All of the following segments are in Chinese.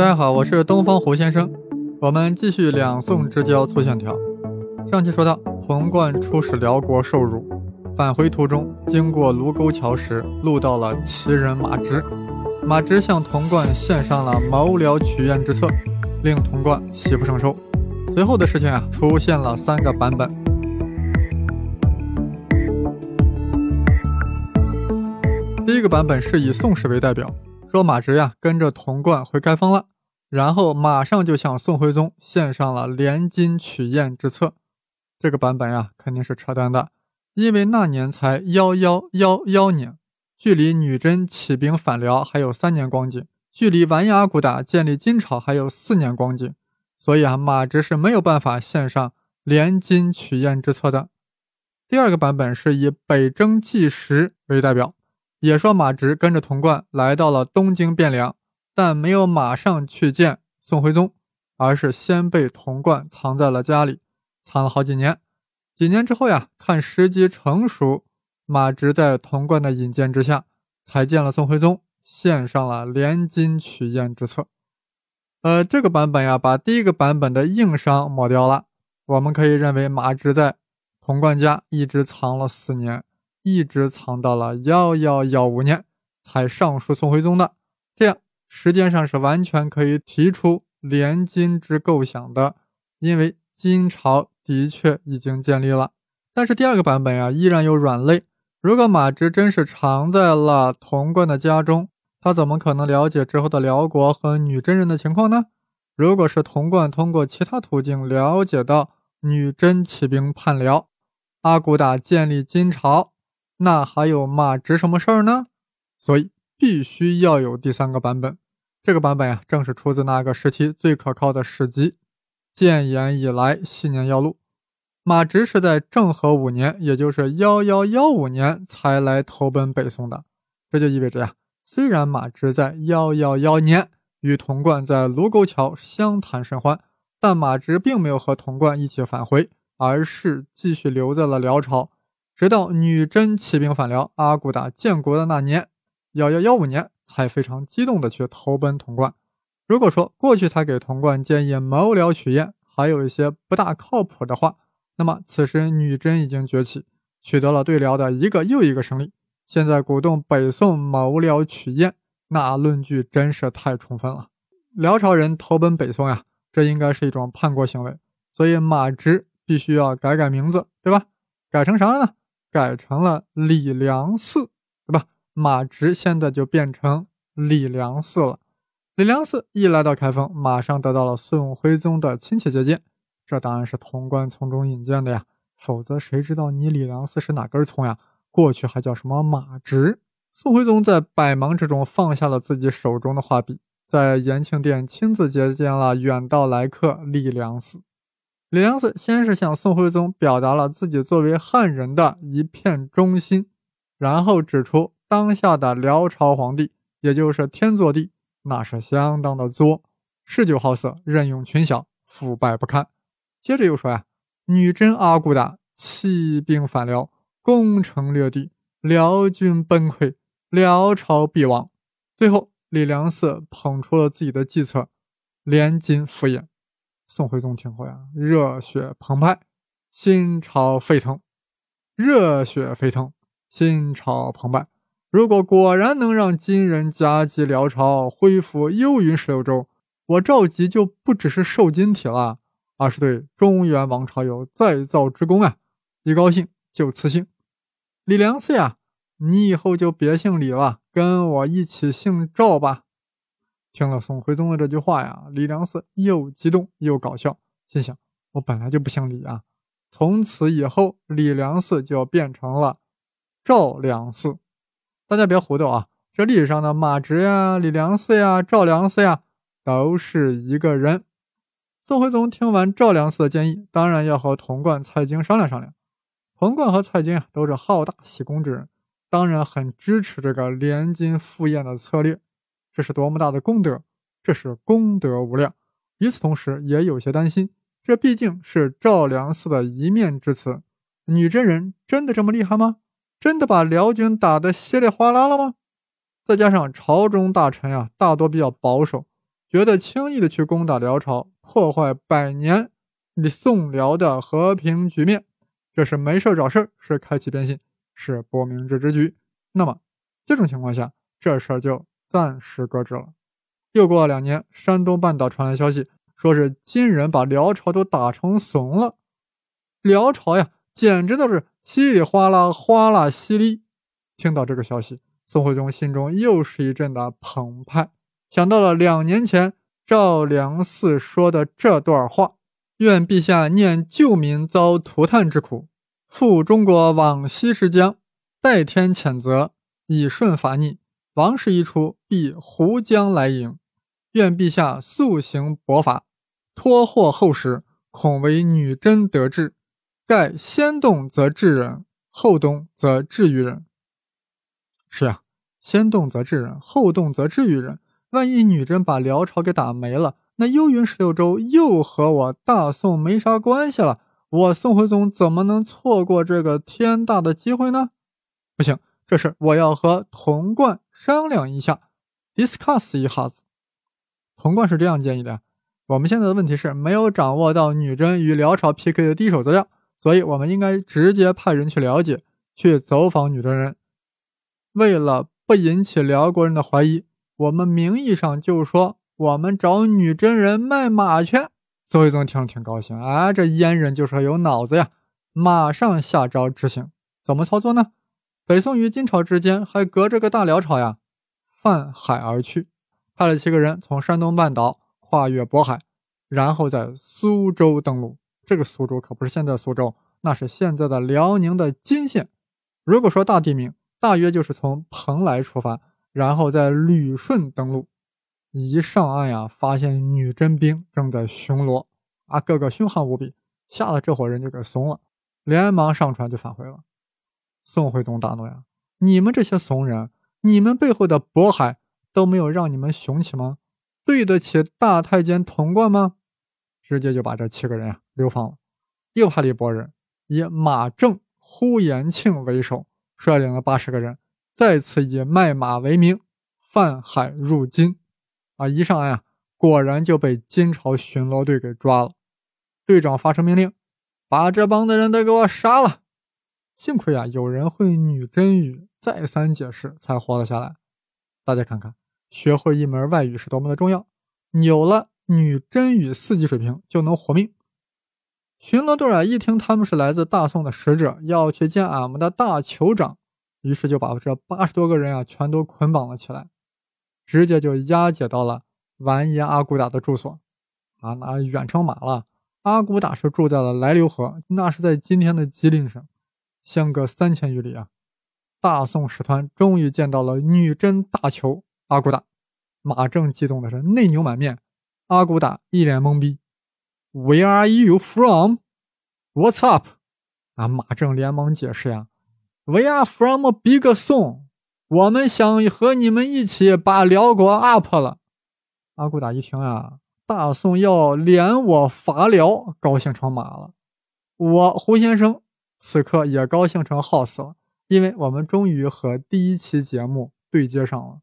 大家好，我是东方胡先生。我们继续两宋之交粗线条。上期说到，童贯出使辽国受辱，返回途中经过卢沟桥时，路到了奇人马直。马直向童贯献上了谋辽取燕之策，令童贯喜不胜收。随后的事情啊，出现了三个版本。第一个版本是以宋史为代表，说马直呀跟着童贯回开封了，然后马上就向宋徽宗献上了联金取燕之策。这个版本呀肯定是扯淡的，因为那年才幺幺幺幺年，距离女真起兵反辽还有三年光景，距离完颜阿骨打建立金朝还有四年光景。所以啊，马直是没有办法献上联金取燕之策的。第二个版本是以北征纪实为代表，也说马直跟着童贯来到了东京汴梁，但没有马上去见宋徽宗，而是先被童贯藏在了家里，藏了好几年。几年之后呀，看时机成熟，马直在童贯的引荐之下，才见了宋徽宗，献上了连金取燕之策。呃，这个版本呀，把第一个版本的硬伤抹掉了。我们可以认为，马直在童贯家一直藏了四年，一直藏到了幺幺幺五年才上书宋徽宗的。这样时间上是完全可以提出联金之构想的，因为金朝的确已经建立了。但是第二个版本啊，依然有软肋。如果马直真是藏在了童贯的家中，他怎么可能了解之后的辽国和女真人的情况呢？如果是童贯通过其他途径了解到女真起兵叛辽，阿骨打建立金朝，那还有马直什么事儿呢？所以必须要有第三个版本。这个版本呀，正是出自那个时期最可靠的史籍《建炎以来系年要录》。马直是在政和五年，也就是幺幺幺五年才来投奔北宋的。这就意味着呀。虽然马直在幺幺幺年与童贯在卢沟桥相谈甚欢，但马直并没有和童贯一起返回，而是继续留在了辽朝，直到女真起兵反辽，阿骨打建国的那年幺幺幺五年，才非常激动地去投奔童贯。如果说过去他给童贯建议谋辽取燕还有一些不大靠谱的话，那么此时女真已经崛起，取得了对辽的一个又一个胜利。现在鼓动北宋谋辽取燕，那论据真是太充分了。辽朝人投奔北宋呀，这应该是一种叛国行为，所以马直必须要改改名字，对吧？改成啥了呢？改成了李良嗣，对吧？马直现在就变成李良嗣了。李良嗣一来到开封，马上得到了宋徽宗的亲切接见，这当然是潼关从中引荐的呀，否则谁知道你李良嗣是哪根葱呀？过去还叫什么马直？宋徽宗在百忙之中放下了自己手中的画笔，在延庆殿亲自接见了远道来客李良嗣。李良嗣先是向宋徽宗表达了自己作为汉人的一片忠心，然后指出当下的辽朝皇帝，也就是天祚帝，那是相当的作，嗜酒好色，任用群小，腐败不堪。接着又说呀，女真阿骨打起兵反辽。攻城略地，辽军崩溃，辽朝必亡。最后，李良嗣捧出了自己的计策，联金赴燕。宋徽宗听后呀，热血澎湃，心潮沸腾，热血沸腾，心潮澎湃。如果果然能让金人夹击辽朝，恢复幽云十六州，我赵佶就不只是受金体了，而是对中原王朝有再造之功啊！一高兴。就赐姓李良嗣呀，你以后就别姓李了，跟我一起姓赵吧。听了宋徽宗的这句话呀，李良嗣又激动又搞笑，心想：我本来就不姓李啊！从此以后，李良嗣就变成了赵良嗣。大家别糊涂啊，这历史上的马直呀、李良嗣呀、赵良嗣呀，都是一个人。宋徽宗听完赵良嗣的建议，当然要和童贯、蔡京商量商量。童贯和蔡京啊，都是好大喜功之人，当然很支持这个联金赴宴的策略。这是多么大的功德，这是功德无量。与此同时，也有些担心，这毕竟是赵良嗣的一面之词。女真人真的这么厉害吗？真的把辽军打得稀里哗啦了吗？再加上朝中大臣呀，大多比较保守，觉得轻易的去攻打辽朝，破坏百年宋辽的和平局面，这是没事找事是开启变心，是不明智之举。那么这种情况下，这事儿就暂时搁置了。又过了两年，山东半岛传来消息，说是金人把辽朝都打成怂了。辽朝呀，简直都是稀里哗啦，哗啦稀里。听到这个消息，宋徽宗心中又是一阵的澎湃，想到了两年前赵良嗣说的这段话：“愿陛下念旧民遭涂炭之苦，复中国往昔之疆，代天谴责，以顺法逆。王室一出，必胡将来迎。愿陛下速行薄法，托祸后世，恐为女真得志。盖先动则治人，后动则治于人。”是呀，先动则治人，后动则治于人。万一女真把辽朝给打没了，那幽云十六州又和我大宋没啥关系了。我宋徽宗怎么能错过这个天大的机会呢？不行，这事我要和童贯商量一下，discuss 一下子。童贯是这样建议的：我们现在的问题是没有掌握到女真与辽朝 PK 的第一手资料，所以我们应该直接派人去了解，去走访女真人。为了不引起辽国人的怀疑，我们名义上就说我们找女真人卖马去。宋徽宗听了挺高兴啊，这阉人就是有脑子呀，马上下诏执行。怎么操作呢？北宋与金朝之间还隔着个大辽朝呀，泛海而去，派了七个人从山东半岛跨越渤海，然后在苏州登陆。这个苏州可不是现在苏州，那是现在的辽宁的金县。如果说大地名。大约就是从蓬莱出发，然后在旅顺登陆。一上岸呀，发现女真兵正在巡逻，啊，个个凶悍无比，吓得这伙人就给怂了，连忙上船就返回了。宋徽宗大怒呀：“你们这些怂人，你们背后的渤海都没有让你们雄起吗？对得起大太监童贯吗？”直接就把这七个人呀流放了，又派了一拨人，以马正、呼延庆为首。率领了八十个人，再次以卖马为名泛海入金，啊，一上岸啊，果然就被金朝巡逻队给抓了。队长发出命令，把这帮的人都给我杀了。幸亏啊，有人会女真语，再三解释才活了下来。大家看看，学会一门外语是多么的重要。有了女真语四级水平，就能活命。巡逻队啊，一听他们是来自大宋的使者，要去见俺们的大酋长，于是就把这八十多个人啊全都捆绑了起来，直接就押解到了完颜阿骨打的住所。啊，那远程马了。阿骨打是住在了来流河，那是在今天的吉林省，相隔三千余里啊。大宋使团终于见到了女真大酋阿骨打，马正激动的是内牛满面，阿骨打一脸懵逼。Where are you from? What's up? 啊，马正连忙解释呀，We are from big Song，我们想和你们一起把辽国 up 了。阿骨打一听啊，大宋要连我伐辽，高兴成马了。我胡先生此刻也高兴成耗死了，因为我们终于和第一期节目对接上了。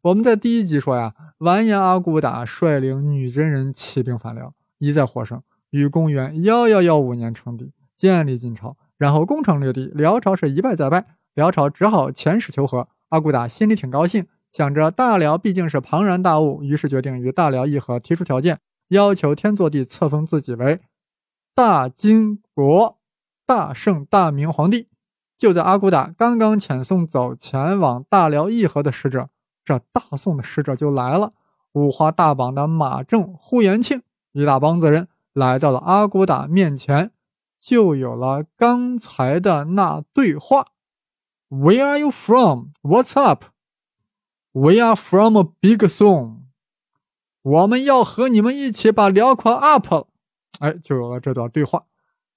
我们在第一集说呀，完颜阿骨打率领女真人起兵反辽。一再获胜，于公元幺幺幺五年称帝，建立金朝，然后攻城略地。辽朝是一败再败，辽朝只好遣使求和。阿骨打心里挺高兴，想着大辽毕竟是庞然大物，于是决定与大辽议和，提出条件，要求天祚帝册封自己为大金国大圣大明皇帝。就在阿骨打刚刚遣送走前往大辽议和的使者，这大宋的使者就来了，五花大绑的马正、呼延庆。一大帮子人来到了阿骨打面前，就有了刚才的那对话：“Where are you from? What's up? We are from a big song。我们要和你们一起把辽国 up。”哎，就有了这段对话。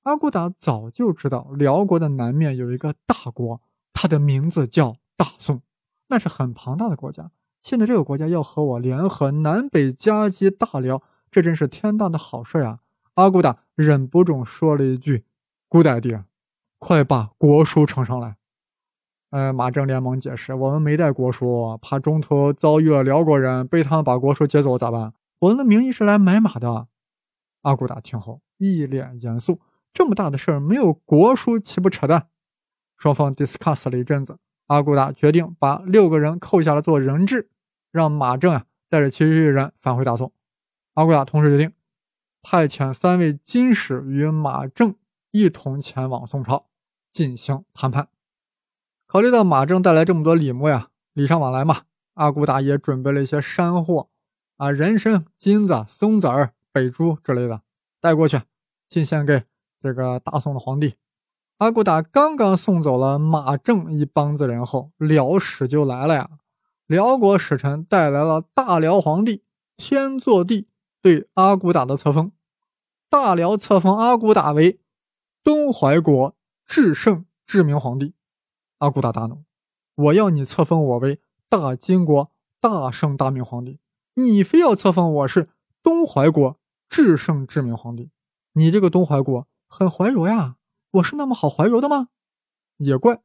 阿骨打早就知道辽国的南面有一个大国，它的名字叫大宋，那是很庞大的国家。现在这个国家要和我联合，南北夹击大辽。这真是天大的好事呀！阿骨打忍不住说了一句：“Good idea，快把国书呈上来。”呃，马正连忙解释：“我们没带国书，怕中途遭遇了辽国人，被他们把国书劫走咋办？我们的名义是来买马的。阿骨打听后一脸严肃：“这么大的事儿，没有国书岂不扯淡？”双方 discuss 了一阵子，阿骨打决定把六个人扣下来做人质，让马正啊带着其余人返回大宋。阿骨打同时决定派遣三位金使与马正一同前往宋朝进行谈判。考虑到马正带来这么多礼物呀，礼尚往来嘛，阿骨打也准备了一些山货啊，人参、金子、松子儿、北珠之类的带过去，进献给这个大宋的皇帝。阿骨打刚刚送走了马正一帮子人后，辽使就来了呀。辽国使臣带来了大辽皇帝天祚帝对阿骨打的册封，大辽册封阿骨打为东怀国至圣至明皇帝。阿骨打大怒，我要你册封我为大金国大圣大明皇帝，你非要册封我是东怀国至圣至明皇帝，你这个东怀国很怀柔呀，我是那么好怀柔的吗？也怪，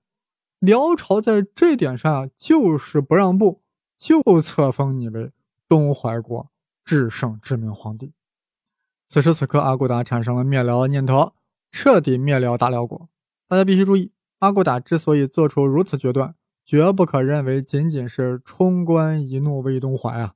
辽朝在这点上就是不让步，就册封你为东怀国至圣至明皇帝。此时此刻，阿骨打产生了灭辽的念头，彻底灭辽大辽国。大家必须注意。阿骨打之所以做出如此决断，绝不可认为仅仅是冲冠一怒为东怀啊，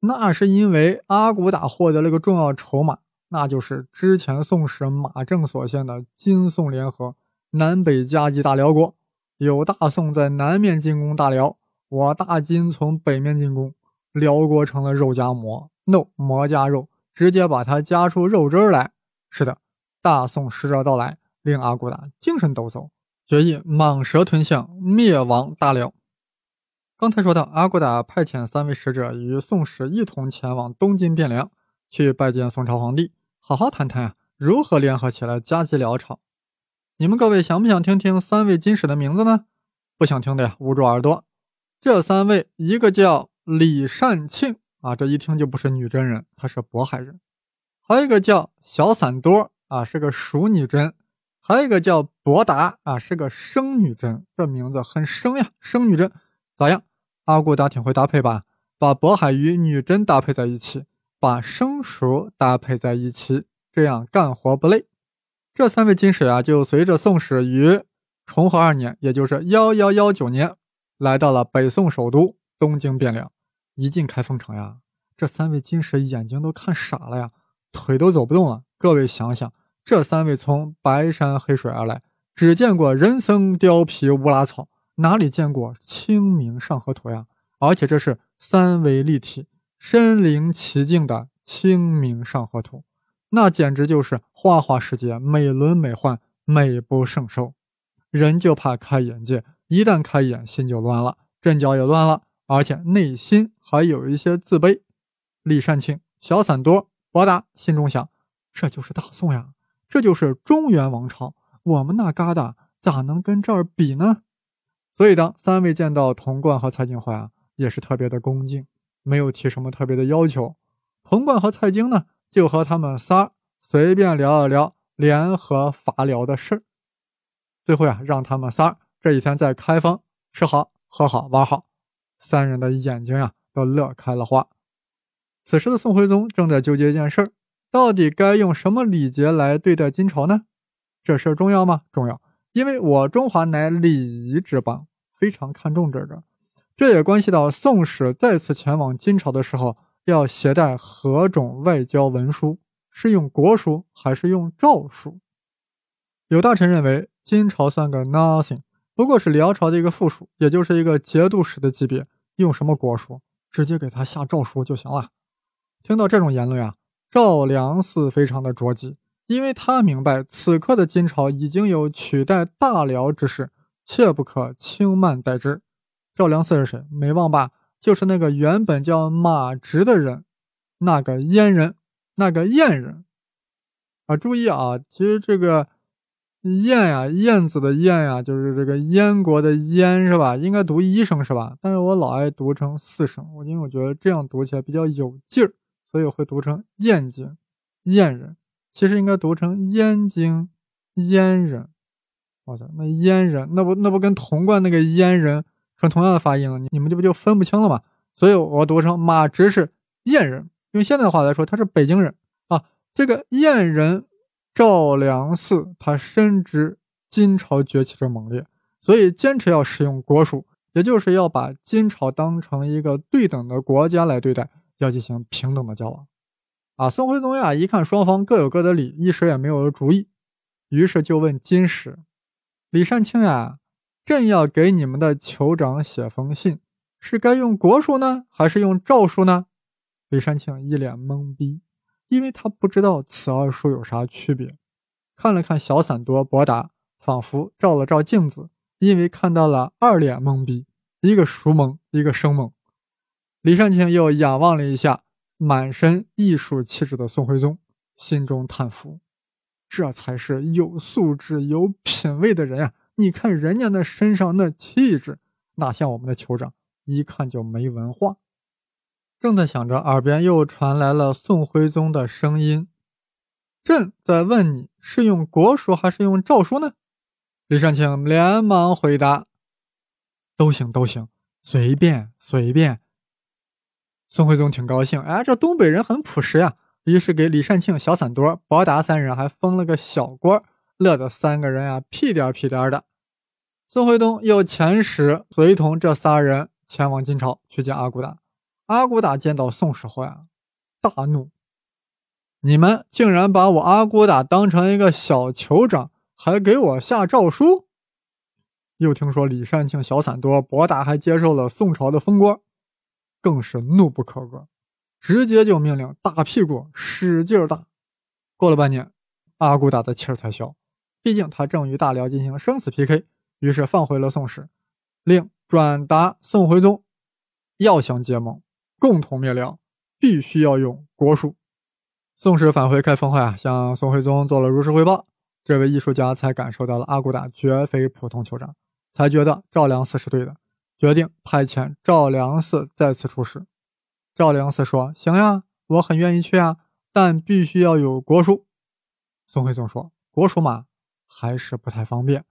那是因为阿骨打获得了个重要筹码，那就是之前宋史马正所献的金宋联合，南北夹击大辽国，有大宋在南面进攻大辽，我大金从北面进攻，辽国成了肉夹馍，no 馍夹肉，直接把它夹出肉汁来。是的，大宋使者到来，令阿骨打精神抖擞。决议蟒蛇吞象，灭亡大辽。刚才说到，阿骨打派遣三位使者与宋使一同前往东京汴梁，去拜见宋朝皇帝，好好谈谈啊，如何联合起来夹击辽朝。你们各位想不想听听三位金使的名字呢？不想听的呀，捂住耳朵。这三位，一个叫李善庆啊，这一听就不是女真人，他是渤海人；还有一个叫小散多啊，是个熟女真。还有一个叫博达啊，是个生女真，这名字很生呀，生女真咋样？阿骨打挺会搭配吧？把渤海与女真搭配在一起，把生熟搭配在一起，这样干活不累。这三位金使啊，就随着宋史于重和二年，也就是幺幺幺九年，来到了北宋首都东京汴梁。一进开封城呀，这三位金使眼睛都看傻了呀，腿都走不动了。各位想想。这三位从白山黑水而来，只见过人参、貂皮、乌拉草，哪里见过清明上河图呀？而且这是三维立体、身临其境的清明上河图，那简直就是花花世界，美轮美奂，美不胜收。人就怕开眼界，一旦开眼，心就乱了，阵脚也乱了，而且内心还有一些自卑。李善庆、小散多、博达心中想：这就是大宋呀。这就是中原王朝，我们那疙瘩咋能跟这儿比呢？所以，当三位见到童贯和蔡京怀啊，也是特别的恭敬，没有提什么特别的要求。童贯和蔡京呢，就和他们仨随便聊了聊联合伐辽的事儿。最后呀，让他们仨这几天在开封吃好、喝好、玩好，三人的眼睛呀都乐开了花。此时的宋徽宗正在纠结一件事儿。到底该用什么礼节来对待金朝呢？这事儿重要吗？重要，因为我中华乃礼仪之邦，非常看重这个。这也关系到宋使再次前往金朝的时候要携带何种外交文书，是用国书还是用诏书？有大臣认为金朝算个 nothing，不过是辽朝的一个附属，也就是一个节度使的级别，用什么国书，直接给他下诏书就行了。听到这种言论啊！赵良嗣非常的着急，因为他明白此刻的金朝已经有取代大辽之势，切不可轻慢待之。赵良嗣是谁？没忘吧？就是那个原本叫马直的人，那个燕人，那个燕人啊！注意啊，其实这个燕呀，燕子的燕呀，就是这个燕国的燕是吧？应该读一声是吧？但是我老爱读成四声，我因为我觉得这样读起来比较有劲儿。所以我会读成燕京燕人，其实应该读成燕京燕人。哇塞，那燕人那不那不跟潼关那个燕人成同样的发音了？你你们这不就分不清了吗？所以我读成马直是燕人，用现在的话来说，他是北京人啊。这个燕人赵良嗣，他深知金朝崛起之猛烈，所以坚持要使用国术，也就是要把金朝当成一个对等的国家来对待，要进行平等的交往。啊，宋徽宗呀，一看双方各有各的理，一时也没有主意，于是就问金使李善清呀：“朕要给你们的酋长写封信，是该用国书呢，还是用诏书呢？”李善庆一脸懵逼，因为他不知道此二书有啥区别。看了看小散多博达，仿佛照了照镜子，因为看到了二脸懵逼，一个熟懵，一个生懵。李善庆又仰望了一下。满身艺术气质的宋徽宗心中叹服：“这才是有素质、有品位的人啊！你看人家那身上那气质，哪像我们的酋长，一看就没文化。”正在想着，耳边又传来了宋徽宗的声音：“朕在问你是用国书还是用诏书呢？”李善庆连忙回答：“都行，都行，随便，随便。”宋徽宗挺高兴，哎，这东北人很朴实呀。于是给李善庆、小散多、伯达三人还封了个小官儿，乐得三个人呀屁颠屁颠的。宋徽宗又遣使随同这仨人前往金朝去见阿骨打。阿骨打见到宋氏后呀，大怒：“你们竟然把我阿骨打当成一个小酋长，还给我下诏书！”又听说李善庆、小散多、伯达还接受了宋朝的封官。更是怒不可遏，直接就命令大屁股使劲打。过了半年，阿骨打的气儿才消，毕竟他正与大辽进行生死 PK，于是放回了宋使，令转达宋徽宗：要想结盟，共同灭辽，必须要用国术。宋使返回开封后啊，向宋徽宗做了如实汇报。这位艺术家才感受到了阿骨打绝非普通酋长，才觉得赵良嗣是对的。决定派遣赵良嗣再次出使。赵良嗣说：“行呀，我很愿意去啊，但必须要有国书。”宋徽宗说：“国书嘛，还是不太方便，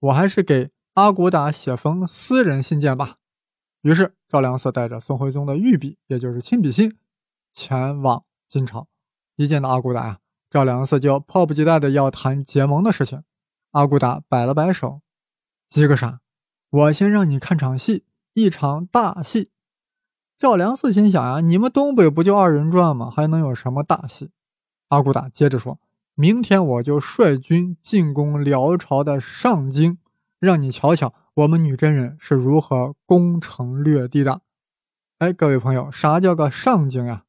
我还是给阿骨打写封私人信件吧。”于是赵良嗣带着宋徽宗的御笔，也就是亲笔信，前往金朝。一见到阿骨打呀，赵良嗣就迫不及待的要谈结盟的事情。阿骨打摆了摆手：“急个啥？”我先让你看场戏，一场大戏。赵良嗣心想呀，你们东北不就二人转吗？还能有什么大戏？阿骨打接着说：“明天我就率军进攻辽朝的上京，让你瞧瞧我们女真人是如何攻城略地的。”哎，各位朋友，啥叫个上京呀？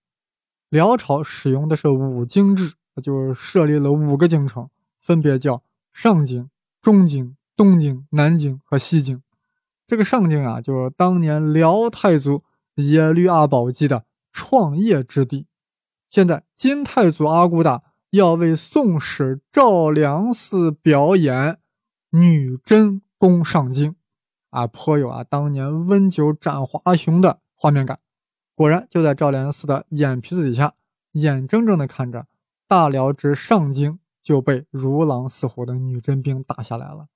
辽朝使用的是五京制，就是设立了五个京城，分别叫上京、中京、东京、南京和西京。这个上京啊，就是当年辽太祖耶律阿保机的创业之地。现在金太祖阿骨打要为宋史赵良嗣表演女真攻上京，啊，颇有啊当年温酒斩华雄的画面感。果然，就在赵良嗣的眼皮子底下，眼睁睁地看着大辽之上京就被如狼似虎的女真兵打下来了。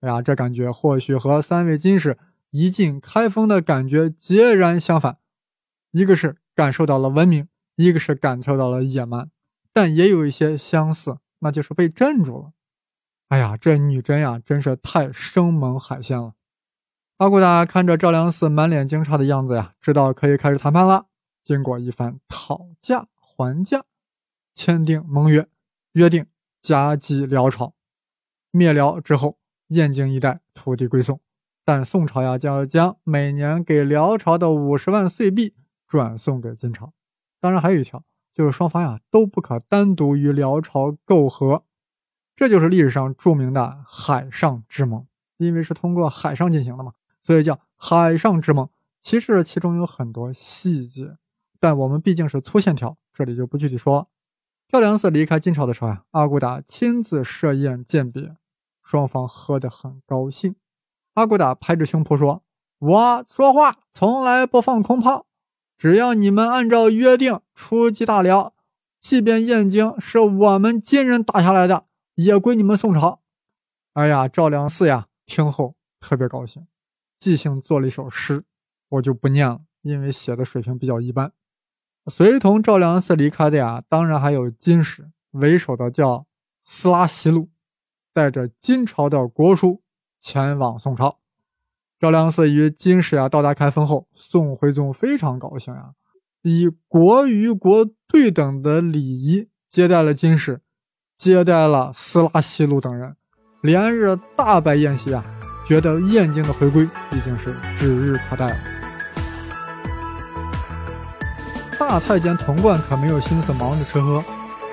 哎呀，这感觉或许和三位金使一进开封的感觉截然相反。一个是感受到了文明，一个是感受到了野蛮，但也有一些相似，那就是被镇住了。哎呀，这女真呀，真是太生猛海鲜了。阿骨打看着赵良嗣满脸惊诧的样子呀，知道可以开始谈判了。经过一番讨价还价，签订盟约，约定夹击辽朝，灭辽之后。燕京一带土地归宋，但宋朝呀将要将每年给辽朝的五十万岁币转送给金朝。当然还有一条，就是双方呀都不可单独与辽朝媾和。这就是历史上著名的海上之盟，因为是通过海上进行的嘛，所以叫海上之盟。其实其中有很多细节，但我们毕竟是粗线条，这里就不具体说了。赵良嗣离开金朝的时候呀，阿骨打亲自设宴饯别。双方喝得很高兴，阿骨打拍着胸脯说：“我说话从来不放空炮，只要你们按照约定出击大辽，即便燕京是我们金人打下来的，也归你们宋朝。”哎呀，赵良嗣呀，听后特别高兴，即兴做了一首诗，我就不念了，因为写的水平比较一般。随同赵良嗣离开的呀，当然还有金使为首的叫斯拉西路，带着金朝的国书前往宋朝。赵良嗣与金使呀到达开封后，宋徽宗非常高兴呀，以国与国对等的礼仪接待了金使，接待了斯拉西路等人，连日大摆宴席啊，觉得燕京的回归已经是指日可待了。大太监童贯可没有心思忙着吃喝，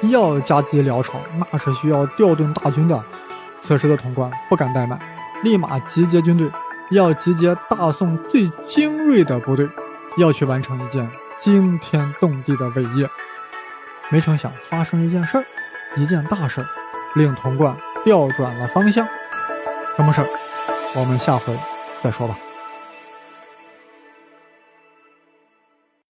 要夹击辽朝，那是需要调动大军的。此时的童贯不敢怠慢，立马集结军队。要集结大宋最精锐的部队，要去完成一件惊天动地的伟业。没成想发生一件事儿，一件大事儿，令童贯调转了方向。什么事儿？我们下回再说吧。